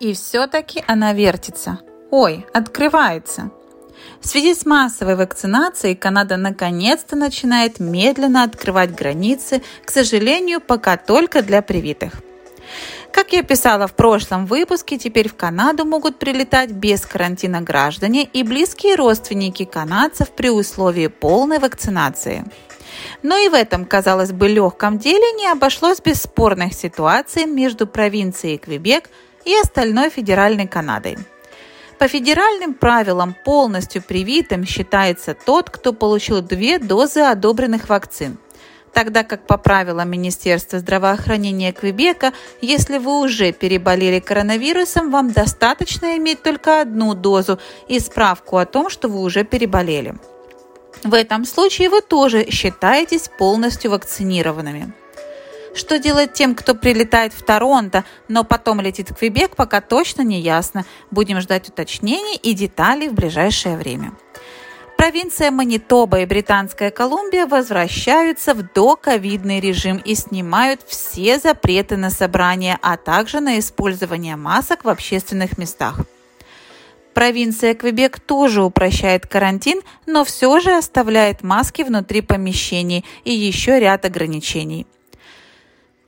И все-таки она вертится. Ой, открывается. В связи с массовой вакцинацией Канада наконец-то начинает медленно открывать границы, к сожалению, пока только для привитых. Как я писала в прошлом выпуске, теперь в Канаду могут прилетать без карантина граждане и близкие родственники канадцев при условии полной вакцинации. Но и в этом, казалось бы, легком деле не обошлось без спорных ситуаций между провинцией Квебек и остальной федеральной Канадой. По федеральным правилам полностью привитым считается тот, кто получил две дозы одобренных вакцин. Тогда как по правилам Министерства здравоохранения Квебека, если вы уже переболели коронавирусом, вам достаточно иметь только одну дозу и справку о том, что вы уже переболели. В этом случае вы тоже считаетесь полностью вакцинированными. Что делать тем, кто прилетает в Торонто, но потом летит в Квебек, пока точно не ясно. Будем ждать уточнений и деталей в ближайшее время. Провинция Манитоба и Британская Колумбия возвращаются в доковидный режим и снимают все запреты на собрания, а также на использование масок в общественных местах. Провинция Квебек тоже упрощает карантин, но все же оставляет маски внутри помещений и еще ряд ограничений –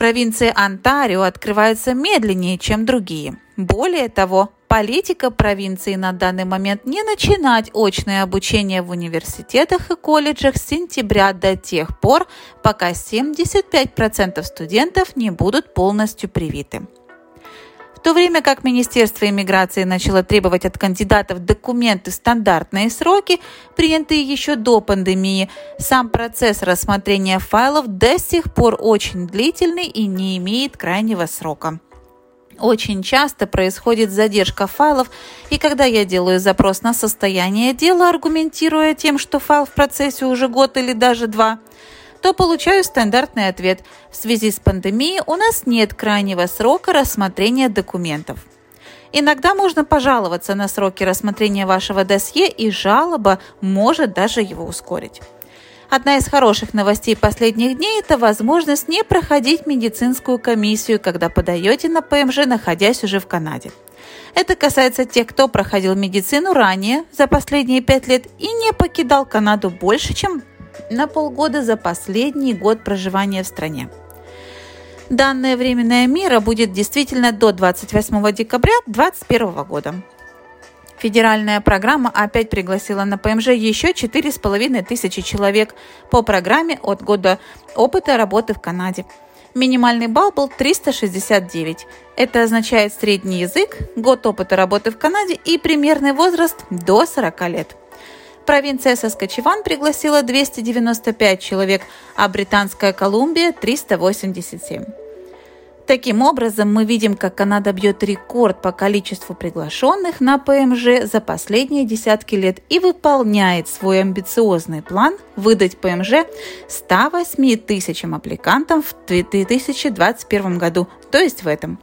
Провинции Онтарио открываются медленнее, чем другие. Более того, политика провинции на данный момент не начинать очное обучение в университетах и колледжах с сентября до тех пор, пока 75% студентов не будут полностью привиты. В то время как Министерство иммиграции начало требовать от кандидатов документы в стандартные сроки, принятые еще до пандемии, сам процесс рассмотрения файлов до сих пор очень длительный и не имеет крайнего срока. Очень часто происходит задержка файлов, и когда я делаю запрос на состояние дела, аргументируя тем, что файл в процессе уже год или даже два – то получаю стандартный ответ. В связи с пандемией у нас нет крайнего срока рассмотрения документов. Иногда можно пожаловаться на сроки рассмотрения вашего досье, и жалоба может даже его ускорить. Одна из хороших новостей последних дней – это возможность не проходить медицинскую комиссию, когда подаете на ПМЖ, находясь уже в Канаде. Это касается тех, кто проходил медицину ранее, за последние пять лет, и не покидал Канаду больше, чем на полгода за последний год проживания в стране. Данная временная мера будет действительно до 28 декабря 2021 года. Федеральная программа опять пригласила на ПМЖ еще 4,5 тысячи человек по программе от года опыта работы в Канаде. Минимальный балл был 369. Это означает средний язык, год опыта работы в Канаде и примерный возраст до 40 лет. Провинция Соскочеван пригласила 295 человек, а Британская Колумбия – 387. Таким образом, мы видим, как Канада бьет рекорд по количеству приглашенных на ПМЖ за последние десятки лет и выполняет свой амбициозный план выдать ПМЖ 108 тысячам аппликантам в 2021 году, то есть в этом.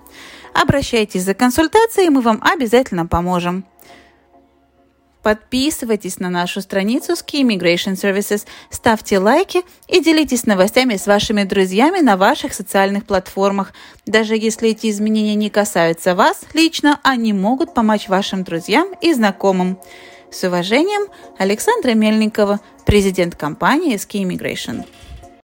Обращайтесь за консультацией, мы вам обязательно поможем. Подписывайтесь на нашу страницу Ski Immigration Services, ставьте лайки и делитесь новостями с вашими друзьями на ваших социальных платформах. Даже если эти изменения не касаются вас лично, они могут помочь вашим друзьям и знакомым. С уважением, Александра Мельникова, президент компании Ski Immigration.